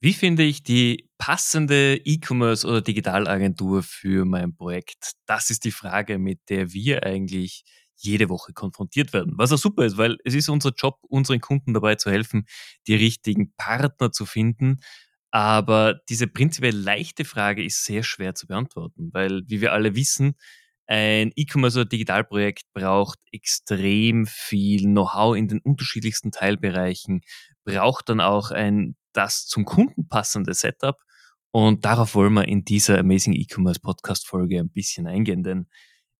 Wie finde ich die passende E-Commerce oder Digitalagentur für mein Projekt? Das ist die Frage, mit der wir eigentlich jede Woche konfrontiert werden. Was auch super ist, weil es ist unser Job, unseren Kunden dabei zu helfen, die richtigen Partner zu finden. Aber diese prinzipiell leichte Frage ist sehr schwer zu beantworten, weil, wie wir alle wissen, ein E-Commerce oder Digitalprojekt braucht extrem viel Know-how in den unterschiedlichsten Teilbereichen, braucht dann auch ein das zum Kunden passende Setup. Und darauf wollen wir in dieser Amazing E-Commerce Podcast Folge ein bisschen eingehen, denn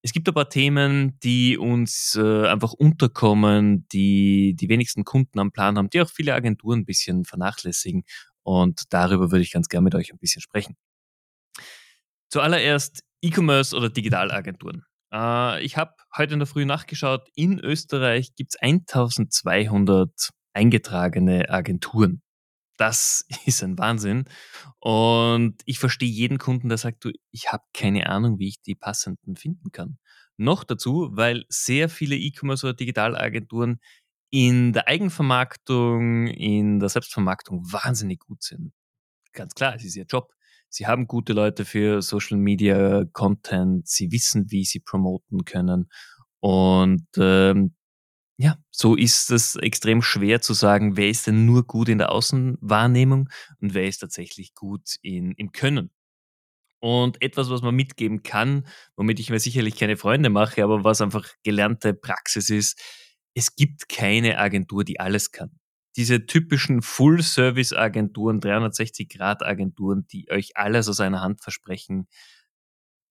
es gibt ein paar Themen, die uns äh, einfach unterkommen, die die wenigsten Kunden am Plan haben, die auch viele Agenturen ein bisschen vernachlässigen. Und darüber würde ich ganz gerne mit euch ein bisschen sprechen. Zuallererst E-Commerce oder Digitalagenturen. Äh, ich habe heute in der Früh nachgeschaut, in Österreich gibt es 1200 eingetragene Agenturen. Das ist ein Wahnsinn. Und ich verstehe jeden Kunden, der sagt, du, ich habe keine Ahnung, wie ich die passenden finden kann. Noch dazu, weil sehr viele E-Commerce oder Digitalagenturen in der Eigenvermarktung, in der Selbstvermarktung wahnsinnig gut sind. Ganz klar, es ist ihr Job. Sie haben gute Leute für Social Media Content, sie wissen, wie sie promoten können. Und ähm, ja, so ist es extrem schwer zu sagen, wer ist denn nur gut in der Außenwahrnehmung und wer ist tatsächlich gut in, im Können. Und etwas, was man mitgeben kann, womit ich mir sicherlich keine Freunde mache, aber was einfach gelernte Praxis ist, es gibt keine Agentur, die alles kann. Diese typischen Full-Service-Agenturen, 360-Grad-Agenturen, die euch alles aus einer Hand versprechen,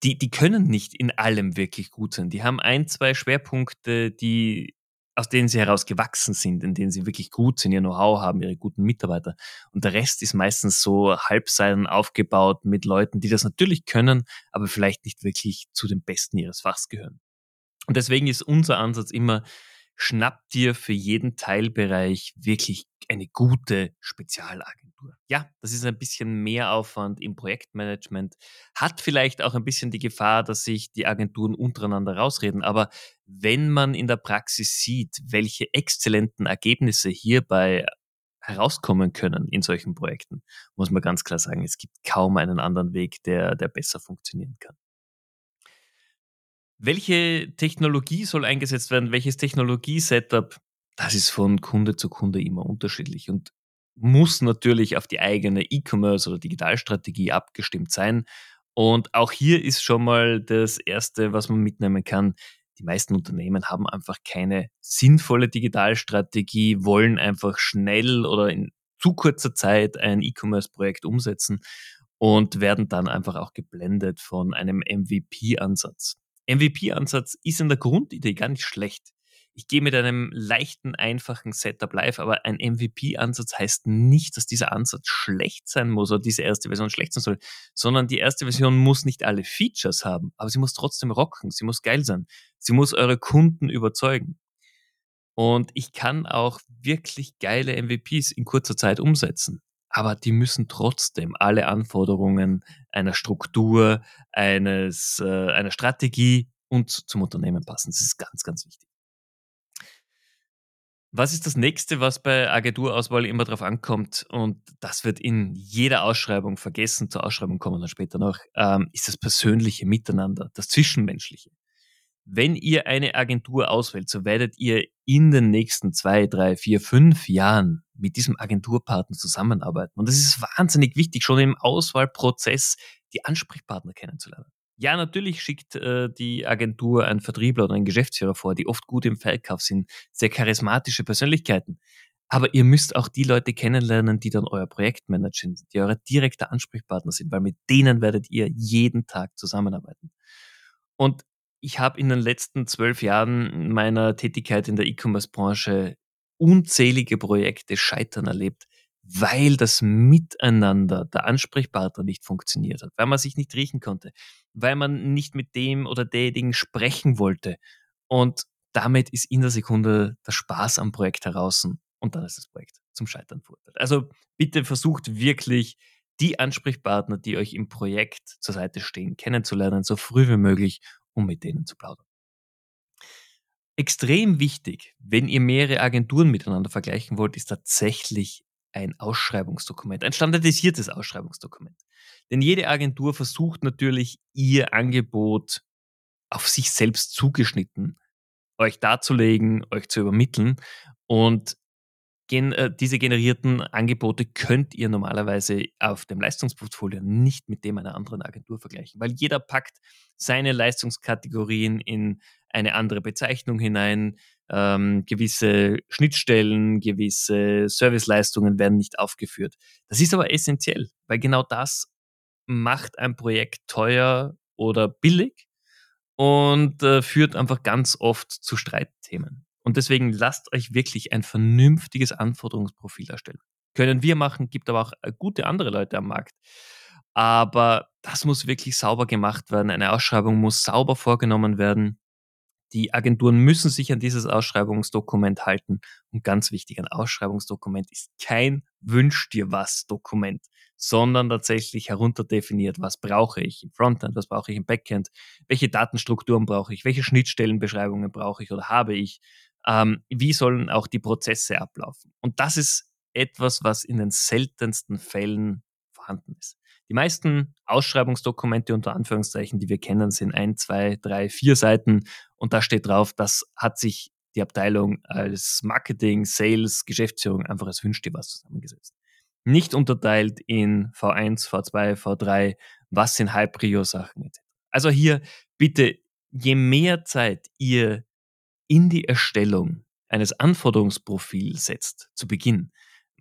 die, die können nicht in allem wirklich gut sein. Die haben ein, zwei Schwerpunkte, die aus denen sie heraus gewachsen sind, in denen sie wirklich gut sind, ihr Know-how haben, ihre guten Mitarbeiter. Und der Rest ist meistens so Halbseiten aufgebaut mit Leuten, die das natürlich können, aber vielleicht nicht wirklich zu den Besten ihres Fachs gehören. Und deswegen ist unser Ansatz immer, schnapp dir für jeden Teilbereich wirklich eine gute Spezialagentur. Ja, das ist ein bisschen mehr Aufwand im Projektmanagement, hat vielleicht auch ein bisschen die Gefahr, dass sich die Agenturen untereinander rausreden, aber wenn man in der Praxis sieht, welche exzellenten Ergebnisse hierbei herauskommen können in solchen Projekten, muss man ganz klar sagen, es gibt kaum einen anderen Weg, der, der besser funktionieren kann. Welche Technologie soll eingesetzt werden? Welches Technologie-Setup? Das ist von Kunde zu Kunde immer unterschiedlich und muss natürlich auf die eigene E-Commerce oder Digitalstrategie abgestimmt sein. Und auch hier ist schon mal das Erste, was man mitnehmen kann. Die meisten Unternehmen haben einfach keine sinnvolle Digitalstrategie, wollen einfach schnell oder in zu kurzer Zeit ein E-Commerce-Projekt umsetzen und werden dann einfach auch geblendet von einem MVP-Ansatz. MVP-Ansatz ist in der Grundidee gar nicht schlecht. Ich gehe mit einem leichten, einfachen Setup live, aber ein MVP-Ansatz heißt nicht, dass dieser Ansatz schlecht sein muss oder diese erste Version schlecht sein soll, sondern die erste Version muss nicht alle Features haben, aber sie muss trotzdem rocken, sie muss geil sein, sie muss eure Kunden überzeugen. Und ich kann auch wirklich geile MVPs in kurzer Zeit umsetzen aber die müssen trotzdem alle Anforderungen einer Struktur, eines, äh, einer Strategie und zum Unternehmen passen. Das ist ganz, ganz wichtig. Was ist das nächste, was bei Agenturauswahl immer drauf ankommt? Und das wird in jeder Ausschreibung vergessen. Zur Ausschreibung kommen wir dann später noch. Ähm, ist das persönliche Miteinander, das Zwischenmenschliche. Wenn ihr eine Agentur auswählt, so werdet ihr in den nächsten zwei, drei, vier, fünf Jahren mit diesem Agenturpartner zusammenarbeiten. Und es ist wahnsinnig wichtig, schon im Auswahlprozess die Ansprechpartner kennenzulernen. Ja, natürlich schickt äh, die Agentur einen Vertriebler oder einen Geschäftsführer vor, die oft gut im Verkauf sind, sehr charismatische Persönlichkeiten. Aber ihr müsst auch die Leute kennenlernen, die dann euer Projektmanager sind, die eure direkte Ansprechpartner sind, weil mit denen werdet ihr jeden Tag zusammenarbeiten. Und ich habe in den letzten zwölf Jahren meiner Tätigkeit in der E-Commerce-Branche unzählige Projekte scheitern erlebt, weil das Miteinander der Ansprechpartner nicht funktioniert hat, weil man sich nicht riechen konnte, weil man nicht mit dem oder derjenigen sprechen wollte. Und damit ist in der Sekunde der Spaß am Projekt heraus und dann ist das Projekt zum Scheitern verurteilt. Also bitte versucht wirklich, die Ansprechpartner, die euch im Projekt zur Seite stehen, kennenzulernen, so früh wie möglich, um mit denen zu plaudern. Extrem wichtig, wenn ihr mehrere Agenturen miteinander vergleichen wollt, ist tatsächlich ein Ausschreibungsdokument, ein standardisiertes Ausschreibungsdokument. Denn jede Agentur versucht natürlich, ihr Angebot auf sich selbst zugeschnitten euch darzulegen, euch zu übermitteln. Und gen äh, diese generierten Angebote könnt ihr normalerweise auf dem Leistungsportfolio nicht mit dem einer anderen Agentur vergleichen, weil jeder packt seine Leistungskategorien in eine andere Bezeichnung hinein. Ähm, gewisse Schnittstellen, gewisse Serviceleistungen werden nicht aufgeführt. Das ist aber essentiell, weil genau das macht ein Projekt teuer oder billig und äh, führt einfach ganz oft zu Streitthemen. Und deswegen lasst euch wirklich ein vernünftiges Anforderungsprofil erstellen. Können wir machen, gibt aber auch äh, gute andere Leute am Markt. Aber das muss wirklich sauber gemacht werden. Eine Ausschreibung muss sauber vorgenommen werden. Die Agenturen müssen sich an dieses Ausschreibungsdokument halten. Und ganz wichtig, ein Ausschreibungsdokument ist kein Wünsch dir was Dokument, sondern tatsächlich herunterdefiniert, was brauche ich im Frontend, was brauche ich im Backend, welche Datenstrukturen brauche ich, welche Schnittstellenbeschreibungen brauche ich oder habe ich, ähm, wie sollen auch die Prozesse ablaufen. Und das ist etwas, was in den seltensten Fällen vorhanden ist. Die meisten Ausschreibungsdokumente unter Anführungszeichen, die wir kennen, sind ein, zwei, drei, vier Seiten und da steht drauf, das hat sich die Abteilung als Marketing, Sales, Geschäftsführung einfach als Wünsch dir was zusammengesetzt. Nicht unterteilt in V1, V2, V3, was sind High-Prio-Sachen. Also hier bitte, je mehr Zeit ihr in die Erstellung eines Anforderungsprofils setzt, zu Beginn,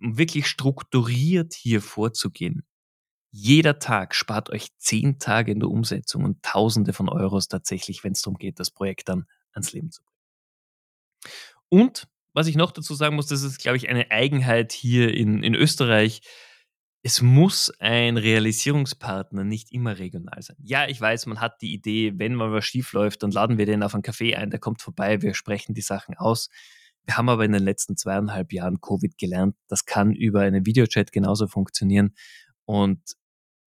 um wirklich strukturiert hier vorzugehen, jeder Tag spart euch zehn Tage in der Umsetzung und Tausende von Euros tatsächlich, wenn es darum geht, das Projekt dann ans Leben zu bringen. Und was ich noch dazu sagen muss, das ist, glaube ich, eine Eigenheit hier in, in Österreich. Es muss ein Realisierungspartner nicht immer regional sein. Ja, ich weiß, man hat die Idee, wenn mal was schief läuft, dann laden wir den auf einen Café ein, der kommt vorbei, wir sprechen die Sachen aus. Wir haben aber in den letzten zweieinhalb Jahren Covid gelernt, das kann über einen Videochat genauso funktionieren. Und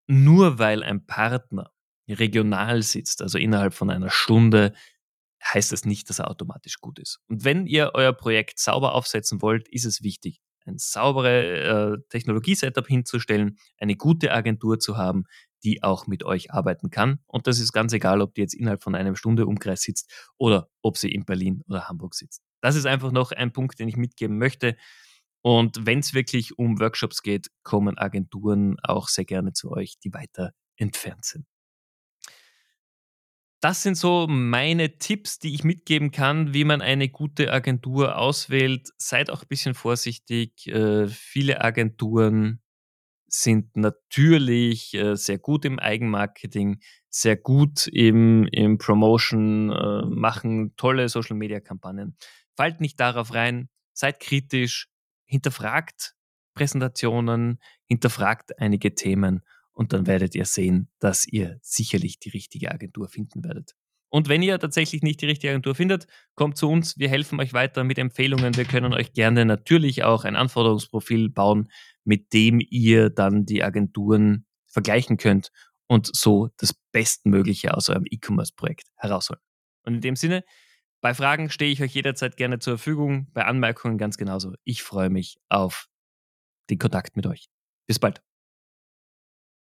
nur weil ein Partner regional sitzt, also innerhalb von einer Stunde, heißt das nicht, dass er automatisch gut ist. Und wenn ihr euer Projekt sauber aufsetzen wollt, ist es wichtig, ein saubere äh, Technologie-Setup hinzustellen, eine gute Agentur zu haben, die auch mit euch arbeiten kann. Und das ist ganz egal, ob die jetzt innerhalb von einer Stunde Umkreis sitzt oder ob sie in Berlin oder Hamburg sitzt. Das ist einfach noch ein Punkt, den ich mitgeben möchte. Und wenn es wirklich um Workshops geht, kommen Agenturen auch sehr gerne zu euch, die weiter entfernt sind. Das sind so meine Tipps, die ich mitgeben kann, wie man eine gute Agentur auswählt. Seid auch ein bisschen vorsichtig. Äh, viele Agenturen sind natürlich äh, sehr gut im Eigenmarketing, sehr gut im, im Promotion, äh, machen tolle Social-Media-Kampagnen. Fallt nicht darauf rein, seid kritisch, hinterfragt Präsentationen, hinterfragt einige Themen und dann werdet ihr sehen, dass ihr sicherlich die richtige Agentur finden werdet. Und wenn ihr tatsächlich nicht die richtige Agentur findet, kommt zu uns. Wir helfen euch weiter mit Empfehlungen. Wir können euch gerne natürlich auch ein Anforderungsprofil bauen, mit dem ihr dann die Agenturen vergleichen könnt und so das Bestmögliche aus eurem E-Commerce-Projekt herausholen. Und in dem Sinne, bei Fragen stehe ich euch jederzeit gerne zur Verfügung, bei Anmerkungen ganz genauso. Ich freue mich auf den Kontakt mit euch. Bis bald.